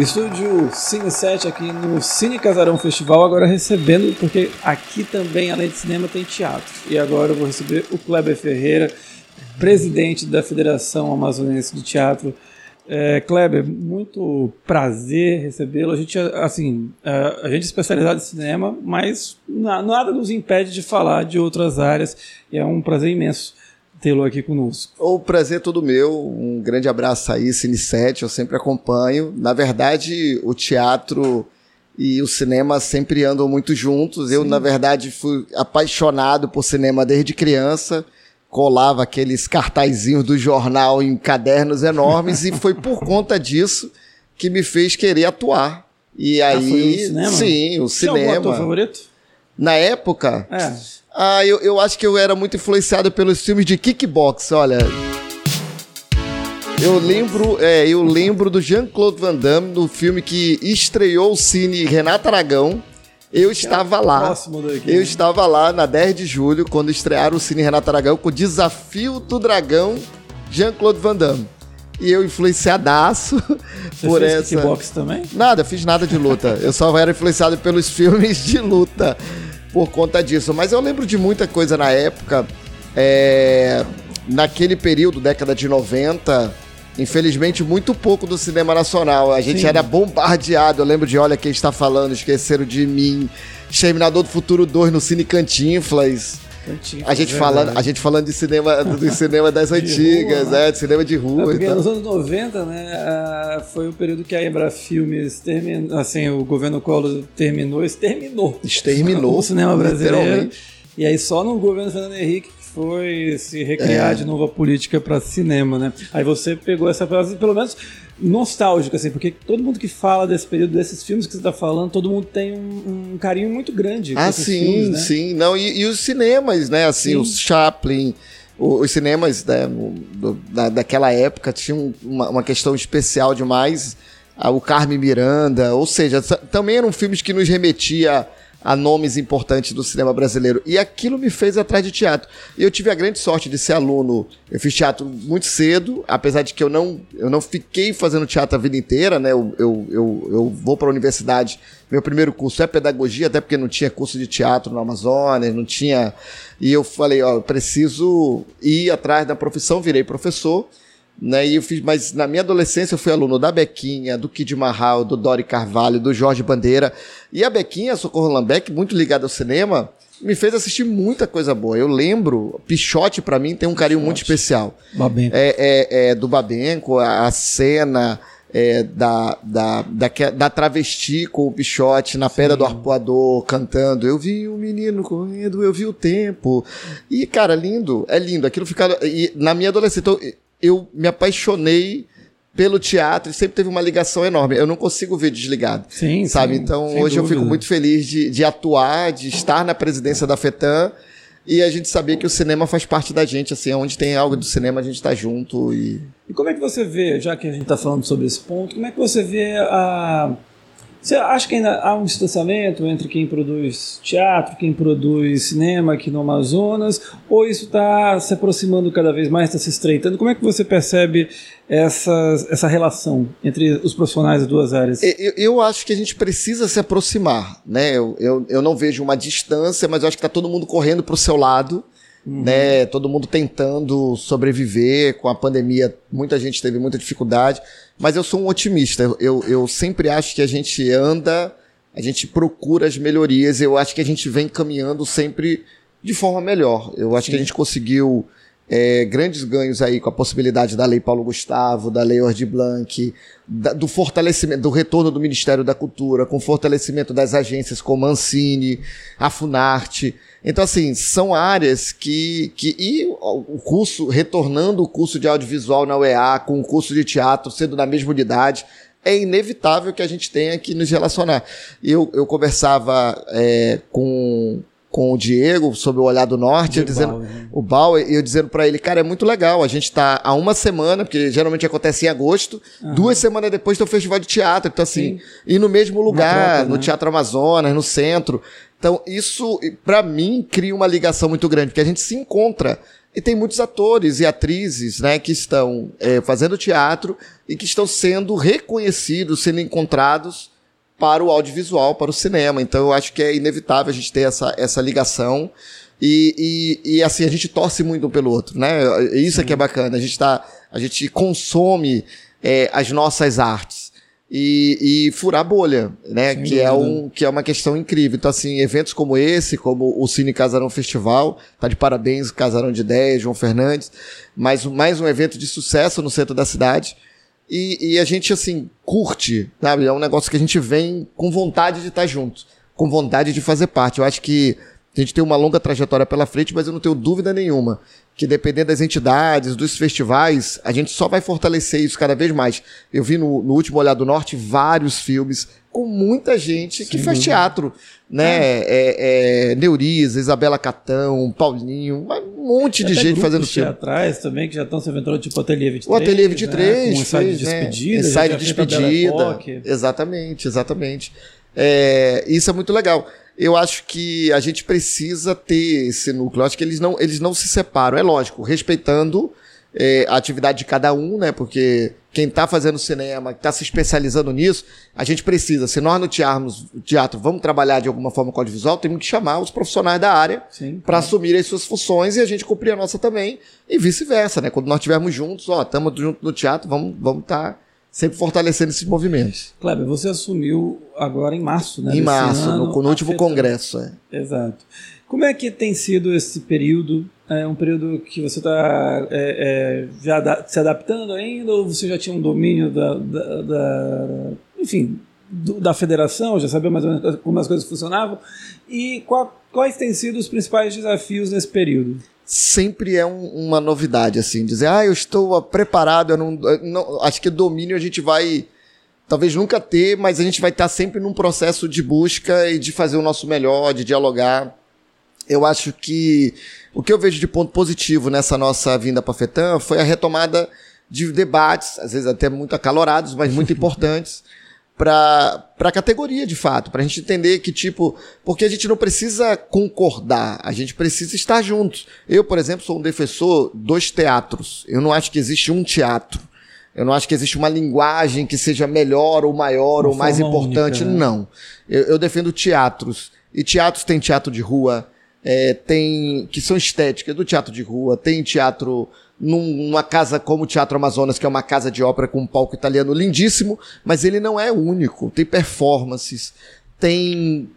Estúdio Cine 7 aqui no Cine Casarão Festival, agora recebendo, porque aqui também, além de cinema, tem teatro. E agora eu vou receber o Kleber Ferreira, presidente da Federação Amazonense de Teatro. É, Kleber, muito prazer recebê-lo. A gente, assim, a, a gente é especializado em cinema, mas nada nos impede de falar de outras áreas. E é um prazer imenso tê-lo aqui conosco. O prazer é todo meu. Um grande abraço aí, Cine 7, eu sempre acompanho. Na verdade, o teatro e o cinema sempre andam muito juntos. Sim. Eu, na verdade, fui apaixonado por cinema desde criança. Colava aqueles cartazinhos do jornal em cadernos enormes e foi por conta disso que me fez querer atuar. E aí, ah, foi o cinema? sim, o cinema. Tinha algum ator favorito? Na época, é. Ah, eu, eu acho que eu era muito influenciado pelos filmes de kickbox, olha. Eu lembro, é, eu lembro do Jean-Claude Van Damme no filme que estreou o cine Renato Aragão. Eu estava lá. eu né? estava lá na 10 de julho, quando estrearam o Cine Renato Aragão com o Desafio do Dragão Jean-Claude Van Damme. E eu influenciadaço Você por fez essa. Kickbox também? Nada, fiz nada de luta. eu só era influenciado pelos filmes de luta por conta disso. Mas eu lembro de muita coisa na época. É, naquele período, década de 90, infelizmente, muito pouco do cinema nacional. A gente Sim. era bombardeado. Eu lembro de Olha Quem Está Falando, Esqueceram de Mim, Exterminador do Futuro 2 no Cine Cantinflas. A gente, falando, a gente falando de cinema, do cinema das antigas, rua, é, de cinema de rua. É porque então. nos anos 90, né, foi o período que a Embra Filmes terminou, assim, o governo Collor terminou, exterminou. Exterminou. O cinema brasileiro. E aí só no governo Fernando Henrique foi se recriar é. de novo a política para cinema, né? Aí você pegou essa frase, pelo menos nostálgica, assim, porque todo mundo que fala desse período, desses filmes que você está falando, todo mundo tem um, um, carinho muito grande. Ah, sim, filmes, né? sim. Não, e, e, os cinemas, né? Assim, sim. os Chaplin, os cinemas né, do, da, daquela época tinham uma, uma questão especial demais. Ah, o Carmen Miranda, ou seja, também eram filmes que nos remetia a nomes importantes do cinema brasileiro. E aquilo me fez atrás de teatro. E eu tive a grande sorte de ser aluno. Eu fiz teatro muito cedo, apesar de que eu não, eu não fiquei fazendo teatro a vida inteira, né? Eu, eu, eu, eu vou para a universidade. Meu primeiro curso é pedagogia, até porque não tinha curso de teatro no Amazonas, não tinha. E eu falei, ó, eu preciso ir atrás da profissão, virei professor. Né, e eu fiz, mas na minha adolescência eu fui aluno da Bequinha, do Kid Marral, do Dori Carvalho, do Jorge Bandeira. E a Bequinha, Socorro Lambeck, muito ligada ao cinema, me fez assistir muita coisa boa. Eu lembro, Pichote para mim tem um carinho Pichote. muito especial. Babenco. É, é, é do Babenco, a, a cena é, da, da, da, da, travesti com o Pichote na pedra do arpoador cantando. Eu vi o um menino correndo, eu vi o tempo. E, cara, lindo, é lindo. Aquilo ficava. E na minha adolescência. Então, eu me apaixonei pelo teatro e sempre teve uma ligação enorme. Eu não consigo ver desligado. Sim, sabe? Sim, então hoje dúvida. eu fico muito feliz de, de atuar, de estar na presidência da FETAM e a gente saber que o cinema faz parte da gente, assim, onde tem algo do cinema a gente está junto e... E como é que você vê, já que a gente está falando sobre esse ponto, como é que você vê a você acha que ainda há um distanciamento entre quem produz teatro, quem produz cinema aqui no Amazonas, ou isso está se aproximando cada vez mais, está se estreitando? Como é que você percebe essa, essa relação entre os profissionais das duas áreas? Eu, eu acho que a gente precisa se aproximar, né? Eu, eu, eu não vejo uma distância, mas eu acho que está todo mundo correndo para o seu lado. Uhum. Né, todo mundo tentando sobreviver com a pandemia, muita gente teve muita dificuldade. Mas eu sou um otimista. Eu, eu sempre acho que a gente anda, a gente procura as melhorias. Eu acho que a gente vem caminhando sempre de forma melhor. Eu acho Sim. que a gente conseguiu é, grandes ganhos aí com a possibilidade da Lei Paulo Gustavo, da Lei Ordi Blanc, da, do fortalecimento, do retorno do Ministério da Cultura, com fortalecimento das agências como Ancine, a Funarte. Então, assim, são áreas que, que. E o curso, retornando o curso de audiovisual na UEA, com o curso de teatro sendo na mesma unidade, é inevitável que a gente tenha que nos relacionar. Eu, eu conversava é, com, com o Diego sobre o Olhar do Norte, eu dizendo, Bauer, né? o Bauer, eu dizendo para ele, cara, é muito legal, a gente está há uma semana, porque geralmente acontece em agosto, uhum. duas semanas depois tem o festival de teatro, então assim, Sim. e no mesmo lugar, troca, no né? Teatro Amazonas, no centro, então, isso, para mim, cria uma ligação muito grande, porque a gente se encontra E tem muitos atores e atrizes né, que estão é, fazendo teatro e que estão sendo reconhecidos, sendo encontrados para o audiovisual, para o cinema. Então eu acho que é inevitável a gente ter essa, essa ligação. E, e, e assim, a gente torce muito um pelo outro, né? Isso é que é bacana. A gente, tá, a gente consome é, as nossas artes e, e furar bolha, né? que é, um, que é uma questão incrível. Então, assim, eventos como esse, como o Cine Casarão Festival, tá de parabéns, Casarão de Ideias, João Fernandes, mais, mais um evento de sucesso no centro da cidade. E, e a gente, assim, curte, sabe? É um negócio que a gente vem com vontade de estar junto, com vontade de fazer parte. Eu acho que a gente tem uma longa trajetória pela frente, mas eu não tenho dúvida nenhuma que dependendo das entidades, dos festivais, a gente só vai fortalecer isso cada vez mais. Eu vi no, no último Olhar do Norte vários filmes com muita gente Sim. que faz teatro, né? É. É, é, Neuriza, Isabela Catão, Paulinho, um monte de gente fazendo filme. atrás também, que já estão se aventurando, tipo Ateliê 23. O Ateliê 23, né? Com ensaio de né? despedida. Ensaio de despedida. Exatamente, exatamente. É, isso é muito legal eu acho que a gente precisa ter esse núcleo. Eu acho que eles não, eles não se separam. É lógico, respeitando é, a atividade de cada um, né? Porque quem está fazendo cinema, que está se especializando nisso, a gente precisa. Se nós no teatro, teatro vamos trabalhar de alguma forma com audiovisual, temos que chamar os profissionais da área para assumir as suas funções e a gente cumprir a nossa também. E vice-versa, né? Quando nós estivermos juntos, ó, estamos juntos no teatro, vamos estar. Vamos tá sempre fortalecendo esses movimentos. Kleber, você assumiu agora em março, né? Em março, ano, no, no último congresso. É. Exato. Como é que tem sido esse período? É um período que você está é, é, já se adaptando ainda ou você já tinha um domínio da, da, da enfim, do, da federação, já sabia mais ou menos como as coisas funcionavam? E qual, quais têm sido os principais desafios nesse período? sempre é um, uma novidade, assim, dizer, ah, eu estou preparado, eu não, não, acho que domínio a gente vai, talvez nunca ter, mas a gente vai estar sempre num processo de busca e de fazer o nosso melhor, de dialogar. Eu acho que o que eu vejo de ponto positivo nessa nossa vinda para a FETAM foi a retomada de debates, às vezes até muito acalorados, mas muito importantes, para a categoria, de fato, para a gente entender que, tipo, porque a gente não precisa concordar, a gente precisa estar juntos. Eu, por exemplo, sou um defensor dos teatros. Eu não acho que existe um teatro. Eu não acho que existe uma linguagem que seja melhor ou maior uma ou mais importante. Única, né? Não. Eu, eu, defendo teatros. E teatros tem teatro de rua, é, tem que são estéticas do teatro de rua, tem teatro numa casa como o Teatro Amazonas, que é uma casa de ópera com um palco italiano lindíssimo, mas ele não é único. Tem performances, tem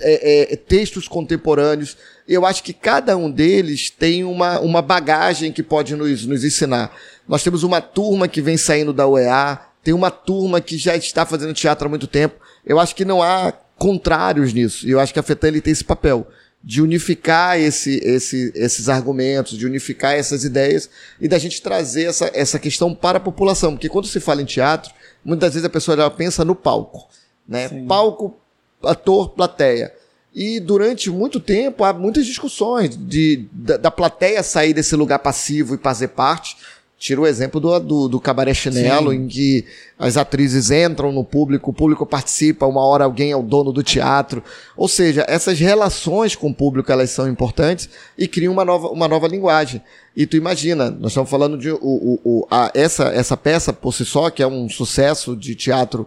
é, é, textos contemporâneos. Eu acho que cada um deles tem uma, uma bagagem que pode nos, nos ensinar. Nós temos uma turma que vem saindo da UEA, tem uma turma que já está fazendo teatro há muito tempo. Eu acho que não há contrários nisso. E eu acho que a FETAN ele tem esse papel de unificar esse, esse, esses argumentos, de unificar essas ideias e da gente trazer essa, essa questão para a população. Porque quando se fala em teatro, muitas vezes a pessoa já pensa no palco. Né? Palco, ator, plateia. E durante muito tempo há muitas discussões de, da, da plateia sair desse lugar passivo e fazer parte Tira o exemplo do, do, do Cabaré Chinelo, Sim. em que as atrizes entram no público, o público participa, uma hora alguém é o dono do teatro. Ou seja, essas relações com o público elas são importantes e criam uma nova, uma nova linguagem. E tu imagina, nós estamos falando de o, o, o, a, essa, essa peça por si só, que é um sucesso de teatro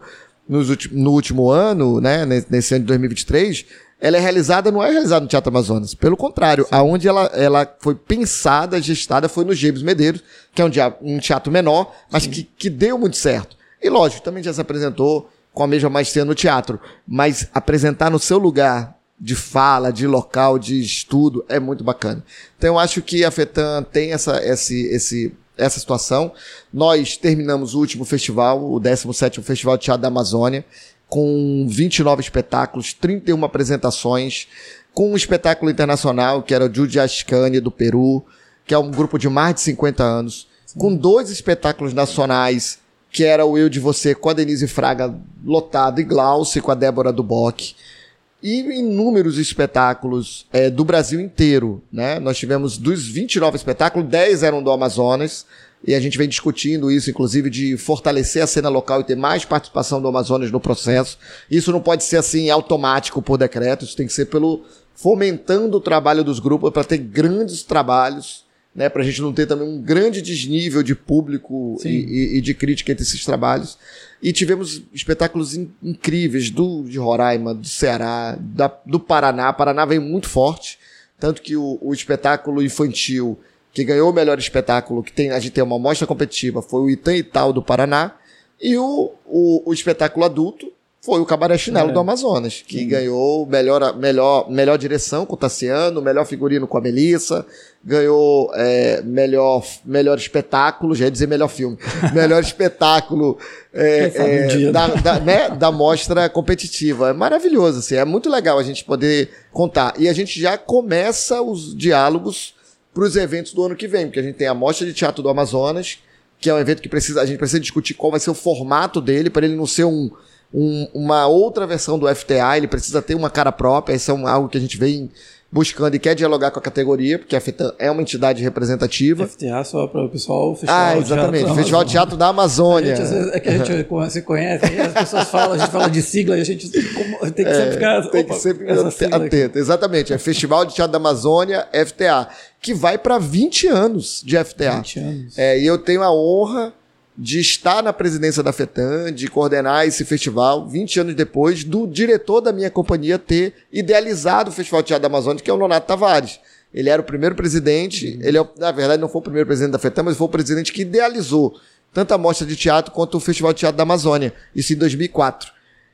nos, no último ano, né, nesse ano de 2023, ela é realizada, não é realizada no Teatro Amazonas. Pelo contrário, Sim. aonde ela, ela foi pensada, gestada, foi no James Medeiros, que é um teatro, um teatro menor, mas que, que deu muito certo. E lógico, também já se apresentou com a mesma maestria no teatro, mas apresentar no seu lugar de fala, de local, de estudo, é muito bacana. Então eu acho que a FETAM tem essa, esse, esse, essa situação. Nós terminamos o último festival, o 17º Festival de Teatro da Amazônia, com 29 espetáculos, 31 apresentações, com um espetáculo internacional, que era o Judy Ascani, do Peru, que é um grupo de mais de 50 anos, com dois espetáculos nacionais, que era o Eu de Você com a Denise Fraga lotado, e Glauce com a Débora Duboc, e inúmeros espetáculos é, do Brasil inteiro. Né? Nós tivemos dos 29 espetáculos, 10 eram do Amazonas, e a gente vem discutindo isso, inclusive, de fortalecer a cena local e ter mais participação do Amazonas no processo. Isso não pode ser assim automático por decreto, isso tem que ser pelo fomentando o trabalho dos grupos para ter grandes trabalhos né, para a gente não ter também um grande desnível de público e, e, e, de crítica entre esses trabalhos. E tivemos espetáculos in, incríveis do de Roraima, do Ceará, da, do Paraná. Paraná veio muito forte, tanto que o, o espetáculo infantil que ganhou o melhor espetáculo, que tem, a gente tem uma mostra competitiva, foi o Itan e Tal do Paraná, e o, o, o espetáculo adulto foi o Cabaré Chinelo é. do Amazonas, que uhum. ganhou melhor, melhor, melhor direção com o Tassiano, melhor figurino com a Melissa, ganhou é, melhor, melhor espetáculo, já ia dizer melhor filme, melhor espetáculo é, é, da, da, né, da mostra competitiva. É maravilhoso, assim, é muito legal a gente poder contar. E a gente já começa os diálogos para os eventos do ano que vem, porque a gente tem a Mostra de Teatro do Amazonas, que é um evento que precisa, a gente precisa discutir qual vai ser o formato dele, para ele não ser um, um, uma outra versão do FTA, ele precisa ter uma cara própria, isso é algo que a gente vem buscando e quer dialogar com a categoria, porque a FETAM é uma entidade representativa. FTA só para o pessoal, Festival Ah, exatamente, Festival de Teatro da Amazônia. Gente, vezes, é que a gente se conhece, as pessoas falam, a gente fala de sigla e a gente tem que é, sempre ficar tem que sempre atento. Exatamente, é Festival de Teatro da Amazônia, FTA, que vai para 20 anos de FTA. 20 anos. É, e eu tenho a honra de estar na presidência da FETAM, de coordenar esse festival, 20 anos depois do diretor da minha companhia ter idealizado o Festival de Teatro da Amazônia, que é o Nonato Tavares. Ele era o primeiro presidente, uhum. ele é, na verdade não foi o primeiro presidente da FETAM, mas foi o presidente que idealizou tanto a mostra de teatro quanto o Festival de Teatro da Amazônia, isso em 2004.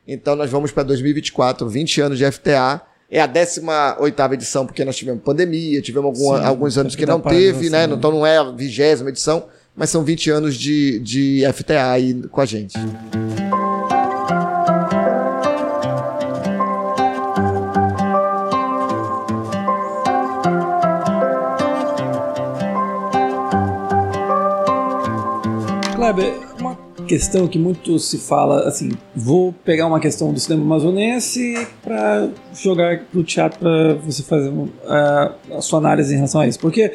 Então nós vamos para 2024, 20 anos de FTA, é a 18 edição, porque nós tivemos pandemia, tivemos Sim, alguns anos que não teve, né? Então não é a vigésima edição, mas são 20 anos de, de FTA aí com a gente. Kleber, questão que muito se fala, assim, vou pegar uma questão do cinema amazonense para jogar pro teatro para você fazer a, a sua análise em relação a isso, porque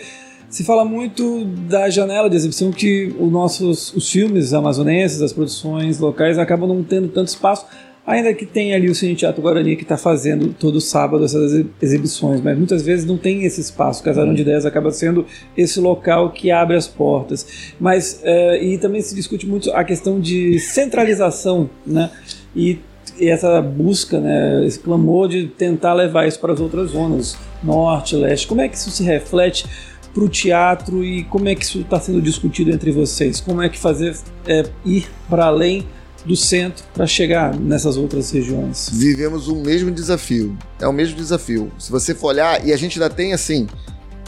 se fala muito da janela de exibição que os nossos os filmes amazonenses, as produções locais acabam não tendo tanto espaço, ainda que tenha ali o Cine Teatro Guarani que está fazendo todo sábado essas exibições, mas muitas vezes não tem esse espaço. O Casarão de Ideias acaba sendo esse local que abre as portas. Mas é, e também se discute muito a questão de centralização, né? E e essa busca, né, esse clamor de tentar levar isso para as outras zonas, norte, leste. Como é que isso se reflete para o teatro e como é que isso está sendo discutido entre vocês? Como é que fazer é, ir para além do centro para chegar nessas outras regiões? Vivemos o mesmo desafio. É o mesmo desafio. Se você for olhar, e a gente ainda tem assim,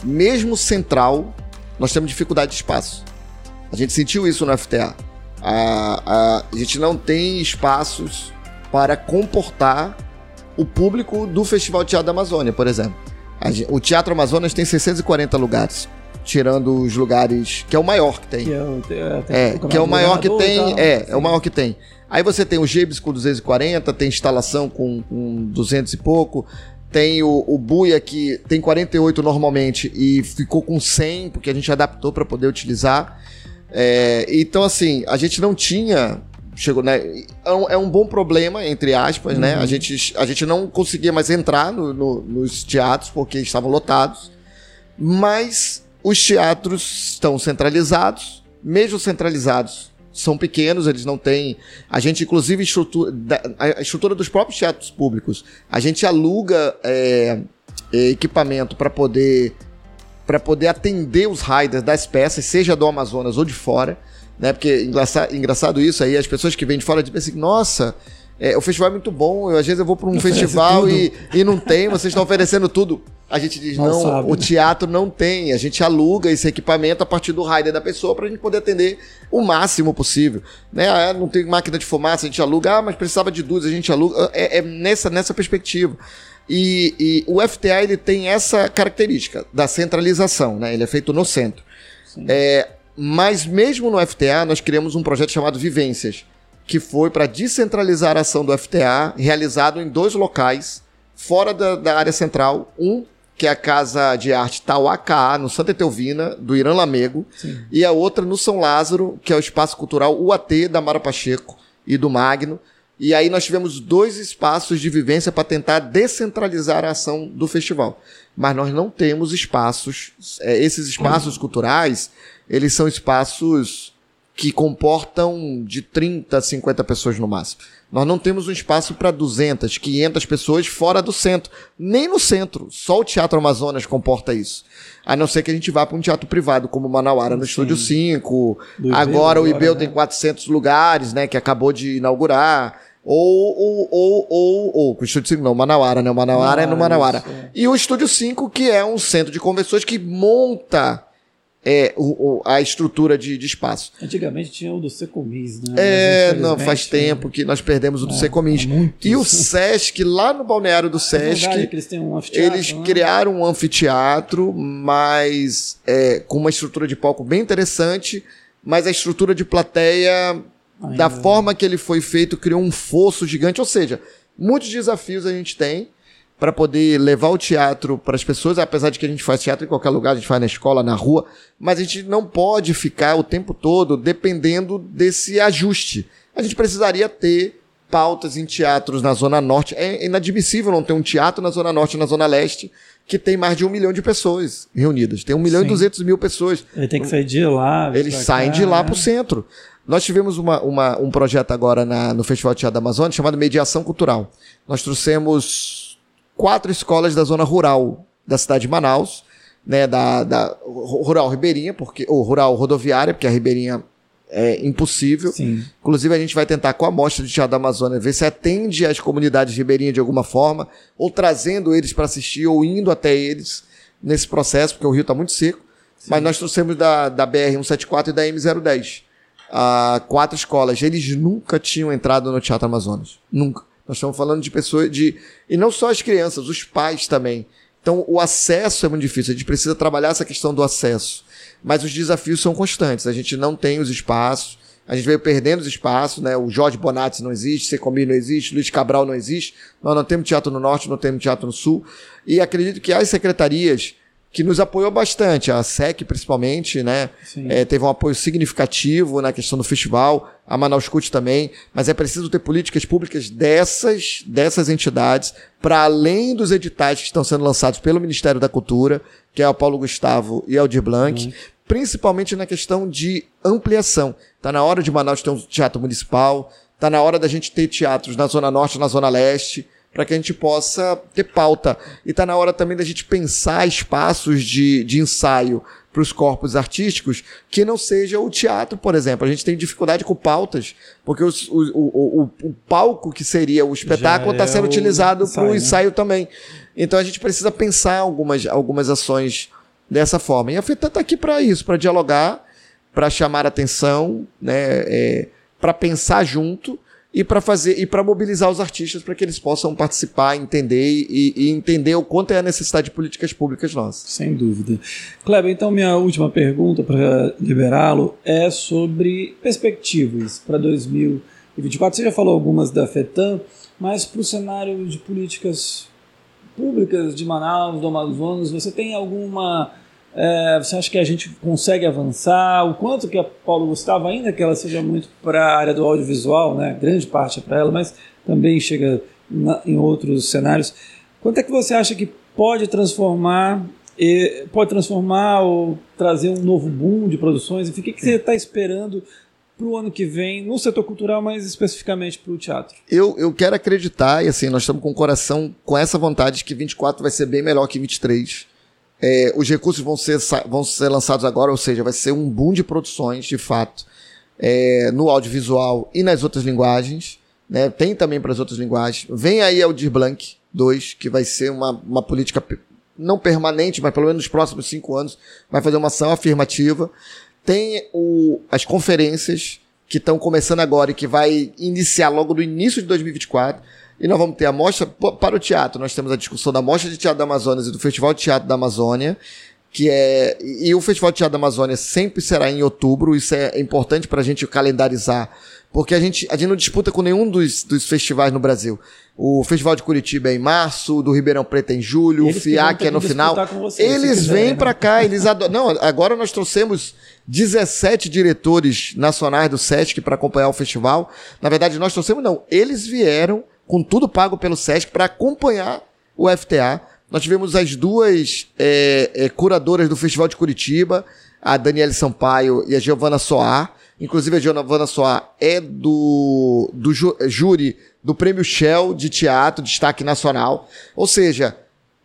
mesmo central, nós temos dificuldade de espaço. A gente sentiu isso no FTA. A, a, a gente não tem espaços para comportar o público do Festival Teatro da Amazônia, por exemplo. O Teatro Amazonas tem 640 lugares, tirando os lugares que é o maior que tem. Que é, o, é, é que é o maior que tem, é, é o maior que tem. Aí você tem o Gibs com 240, tem instalação com, com 200 e pouco, tem o, o Buia que tem 48 normalmente e ficou com 100 porque a gente adaptou para poder utilizar. É, então assim, a gente não tinha chegou, né? É um, é um, bom problema, entre aspas, uhum. né? A uhum. gente, a gente não conseguia mais entrar no, no, nos teatros porque estavam lotados, mas os teatros estão centralizados, mesmo centralizados, são pequenos, eles não têm. A gente, inclusive, estrutura, a estrutura dos próprios teatros públicos, a gente aluga é, equipamento para poder para poder atender os riders das peças, seja do Amazonas ou de fora né? Porque engraçado, engraçado isso aí, as pessoas que vêm de fora dizem assim, nossa, é, o festival é muito bom, eu, às vezes eu vou para um festival e, e não tem, vocês estão oferecendo tudo. A gente diz, não, não o teatro não tem, a gente aluga esse equipamento a partir do rider da pessoa para a gente poder atender o máximo possível. Né? Ah, não tem máquina de fumaça, a gente aluga, ah, mas precisava de duas, a gente aluga. É, é nessa, nessa perspectiva. E, e, o FTA ele tem essa característica da centralização, né? ele é feito no centro. É, mas mesmo no FTA, nós criamos um projeto chamado Vivências, que foi para descentralizar a ação do FTA, realizado em dois locais, fora da, da, área central. Um, que é a Casa de Arte Tauacá, no Santa Etelvina, do Irã Lamego, Sim. e a outra no São Lázaro, que é o Espaço Cultural UAT da Mara Pacheco e do Magno, E aí nós tivemos dois espaços de vivência para tentar descentralizar a ação do festival. Mas nós não temos espaços, é, esses espaços culturais, eles são espaços que comportam de 30 a 50 pessoas no máximo. Nós não temos um espaço para 200, 500 pessoas fora do centro. Nem no centro. Só o Teatro Amazonas comporta isso. A não ser que a gente vá para um teatro privado, como o Manauara no Sim. Estúdio 5. agora o IBEU né? tem 400 lugares, né? Que acabou de inaugurar. Ou, ou, ou, ou, ou, o Estúdio 5 não, Manauara, né? O Manauara é no Manauara. Isso, é. E o Estúdio 5, que é um centro de convenções que monta é, o, o, a estrutura de, de, espaço. Antigamente tinha o do Secomis, né? É, não, faz tempo que nós perdemos o do é, Secomis. E o Sesc, lá no balneário do é Sesc, é eles, um eles né? criaram um anfiteatro, mas é, com uma estrutura de palco bem interessante, mas a estrutura de plateia, Ai, da forma que ele foi feito, criou um fosso gigante. Ou seja, muitos desafios a gente tem para poder levar o teatro para as pessoas, apesar de que a gente faz teatro em qualquer lugar, a gente faz na escola, na rua, mas a gente não pode ficar o tempo todo dependendo desse ajuste. A gente precisaria ter pautas em teatros na Zona Norte. É inadmissível não ter um teatro na Zona Norte e na Zona Leste que tem mais de um milhão de pessoas reunidas. Tem um milhão Sim. e duzentos mil pessoas. Ele tem que sair de lá. Eles saem cá, de lá para o centro. Nós tivemos uma, uma, um projeto agora na, no Festival de Teatro da Amazônia chamado Mediação Cultural. Nós trouxemos quatro escolas da zona rural da cidade de Manaus, né, da, da rural ribeirinha, porque ou rural rodoviária, porque a ribeirinha é impossível. Sim. Inclusive a gente vai tentar com a amostra de teatro da Amazônia ver se atende às comunidades ribeirinhas de alguma forma, ou trazendo eles para assistir, ou indo até eles nesse processo, porque o rio está muito seco. Sim. Mas nós trouxemos da, da BR-174 e da M010. Uh, quatro escolas. Eles nunca tinham entrado no Teatro Amazonas. Nunca. Nós estamos falando de pessoas de. E não só as crianças, os pais também. Então, o acesso é muito difícil. A gente precisa trabalhar essa questão do acesso. Mas os desafios são constantes. A gente não tem os espaços. A gente veio perdendo os espaços, né? O Jorge Bonatti não existe, Secomi não existe, Luiz Cabral não existe. Nós não temos teatro no Norte, não temos teatro no Sul. E acredito que as secretarias que nos apoiou bastante, a SEC principalmente, né? É, teve um apoio significativo na questão do festival, a Manaus Cult também, mas é preciso ter políticas públicas dessas, dessas entidades, para além dos editais que estão sendo lançados pelo Ministério da Cultura, que é o Paulo Gustavo e Aldir Blanc, uhum. principalmente na questão de ampliação. Está na hora de Manaus ter um teatro municipal, está na hora da gente ter teatros na Zona Norte, na Zona Leste, para que a gente possa ter pauta. E está na hora também da gente pensar espaços de, de ensaio para os corpos artísticos que não seja o teatro, por exemplo. A gente tem dificuldade com pautas, porque os, o, o, o, o, palco que seria o espetáculo está é sendo utilizado para o né? ensaio também. Então a gente precisa pensar algumas, algumas ações dessa forma. E a FETA está aqui para isso, para dialogar, para chamar atenção, né, é, para pensar junto e para fazer e para mobilizar os artistas para que eles possam participar, entender e, e, entender o quanto é a necessidade de políticas públicas nossas. Sem dúvida. Kleber, então minha última pergunta para liberá-lo é sobre perspectivas para 2024. Você já falou algumas da FETAM, mas para o cenário de políticas públicas de Manaus, do Amazonas, você tem alguma é, você acha que a gente consegue avançar? O quanto que a Paulo Gustavo, ainda que ela seja muito para a área do audiovisual, né, grande parte é para ela, mas também chega na, em outros cenários. Quanto é que você acha que pode transformar, pode transformar ou trazer um novo boom de produções? Enfim, o que, que você está esperando para o ano que vem, no setor cultural, mas especificamente para o teatro? Eu, eu quero acreditar, e assim, nós estamos com o coração com essa vontade de que 24 vai ser bem melhor que 23 é, os recursos vão ser, vão ser lançados agora, ou seja, vai ser um boom de produções, de fato, é, no audiovisual e nas outras linguagens. Né? Tem também para as outras linguagens. Vem aí o Dir Blanc 2, que vai ser uma, uma política não permanente, mas pelo menos nos próximos cinco anos, vai fazer uma ação afirmativa. Tem o, as conferências que estão começando agora e que vai iniciar logo no início de 2024 e nós vamos ter a mostra para o teatro. Nós temos a discussão da Mostra de Teatro da Amazônia e do Festival de Teatro da Amazônia, que é. E o Festival de Teatro da Amazônia sempre será em outubro. Isso é importante para a gente calendarizar, Porque a gente, a gente não disputa com nenhum dos, dos festivais no Brasil. O Festival de Curitiba é em março, do Ribeirão Preto é em julho, Eles o FIAC é no final. Você, eles vêm para cá, eles adoram. Não, agora nós trouxemos 17 diretores nacionais do SESC para acompanhar o festival. Na verdade, nós trouxemos, não. Eles vieram com tudo pago pelo SESC para acompanhar o FTA. Nós tivemos as duas é, é, curadoras do Festival de Curitiba, a Daniele Sampaio e a Giovana Soar. Inclusive, a Giovana Soar é do, do júri do Prêmio Shell de Teatro, Destaque Nacional. Ou seja,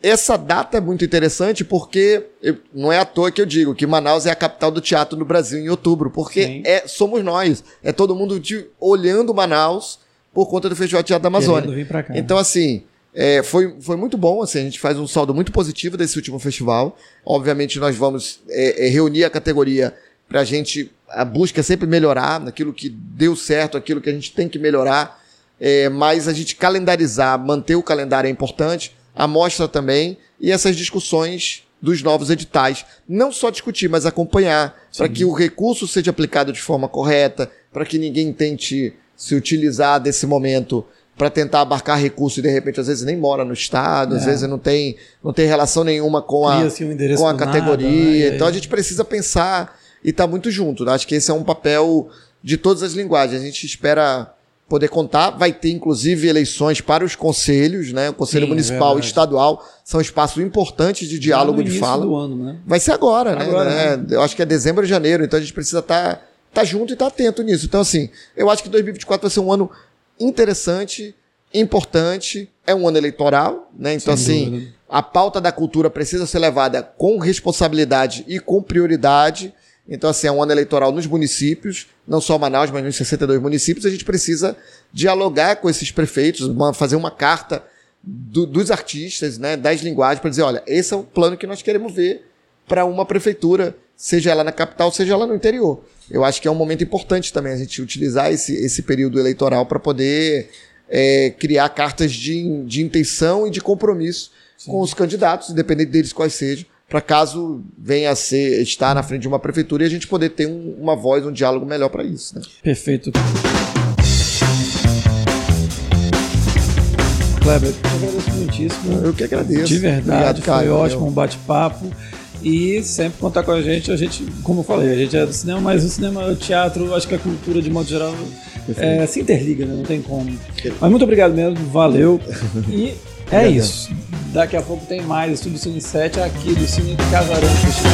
essa data é muito interessante porque não é à toa que eu digo que Manaus é a capital do teatro no Brasil em outubro, porque é, somos nós. É todo mundo de, olhando Manaus por conta do Festival de Teatro da Amazônia. Então, assim, é, foi, foi muito bom. Assim, a gente faz um saldo muito positivo desse último festival. Obviamente, nós vamos é, é reunir a categoria para a gente a busca é sempre melhorar naquilo que deu certo, aquilo que a gente tem que melhorar, é, mas a gente calendarizar, manter o calendário é importante, a mostra também, e essas discussões dos novos editais. Não só discutir, mas acompanhar, para que o recurso seja aplicado de forma correta, para que ninguém tente se utilizar desse momento para tentar abarcar recurso e de repente às vezes nem mora no estado, é. às vezes não tem, não tem relação nenhuma com a, um com a categoria. Nada, né? Então a gente precisa pensar e tá muito junto. Acho que esse é um papel de todas as linguagens. A gente espera poder contar. Vai ter, inclusive, eleições para os conselhos, né? O Conselho Sim, Municipal e Estadual são espaços importantes de diálogo de fala. Do ano, né? Vai ser agora, né? agora né? né? Eu acho que é dezembro ou janeiro, então a gente precisa estar tá, tá junto e tá atento nisso. Então, assim, eu acho que 2024 vai ser um ano interessante, importante, é um ano eleitoral, né? Então, Sem assim, dúvida. a pauta da cultura precisa ser levada com responsabilidade e com prioridade. Então, assim, é um ano eleitoral nos municípios, não só Manaus, mas nos 62 municípios. A gente precisa dialogar com esses prefeitos, uma, fazer uma carta do, dos artistas, né, das linguagens, para dizer: olha, esse é o plano que nós queremos ver para uma prefeitura, seja ela na capital, seja ela no interior. Eu acho que é um momento importante também a gente utilizar esse, esse período eleitoral para poder é, criar cartas de, de intenção e de compromisso Sim. com os candidatos, independente deles quais sejam, para caso venha a ser estar na frente de uma prefeitura e a gente poder ter um, uma voz, um diálogo melhor para isso. Né? Perfeito. Kleber, eu agradeço muitíssimo. Eu que agradeço. De verdade, Obrigado, foi Caio, ótimo, um bate-papo. E sempre contar com a gente, a gente, como eu falei, a gente é do cinema, mas o cinema, o teatro, acho que a cultura, de modo geral, é, se interliga, né? não tem como. Mas muito obrigado mesmo, valeu. E é isso. Daqui a pouco tem mais Estúdio Cine 7 aqui do Cine Casarão Festival.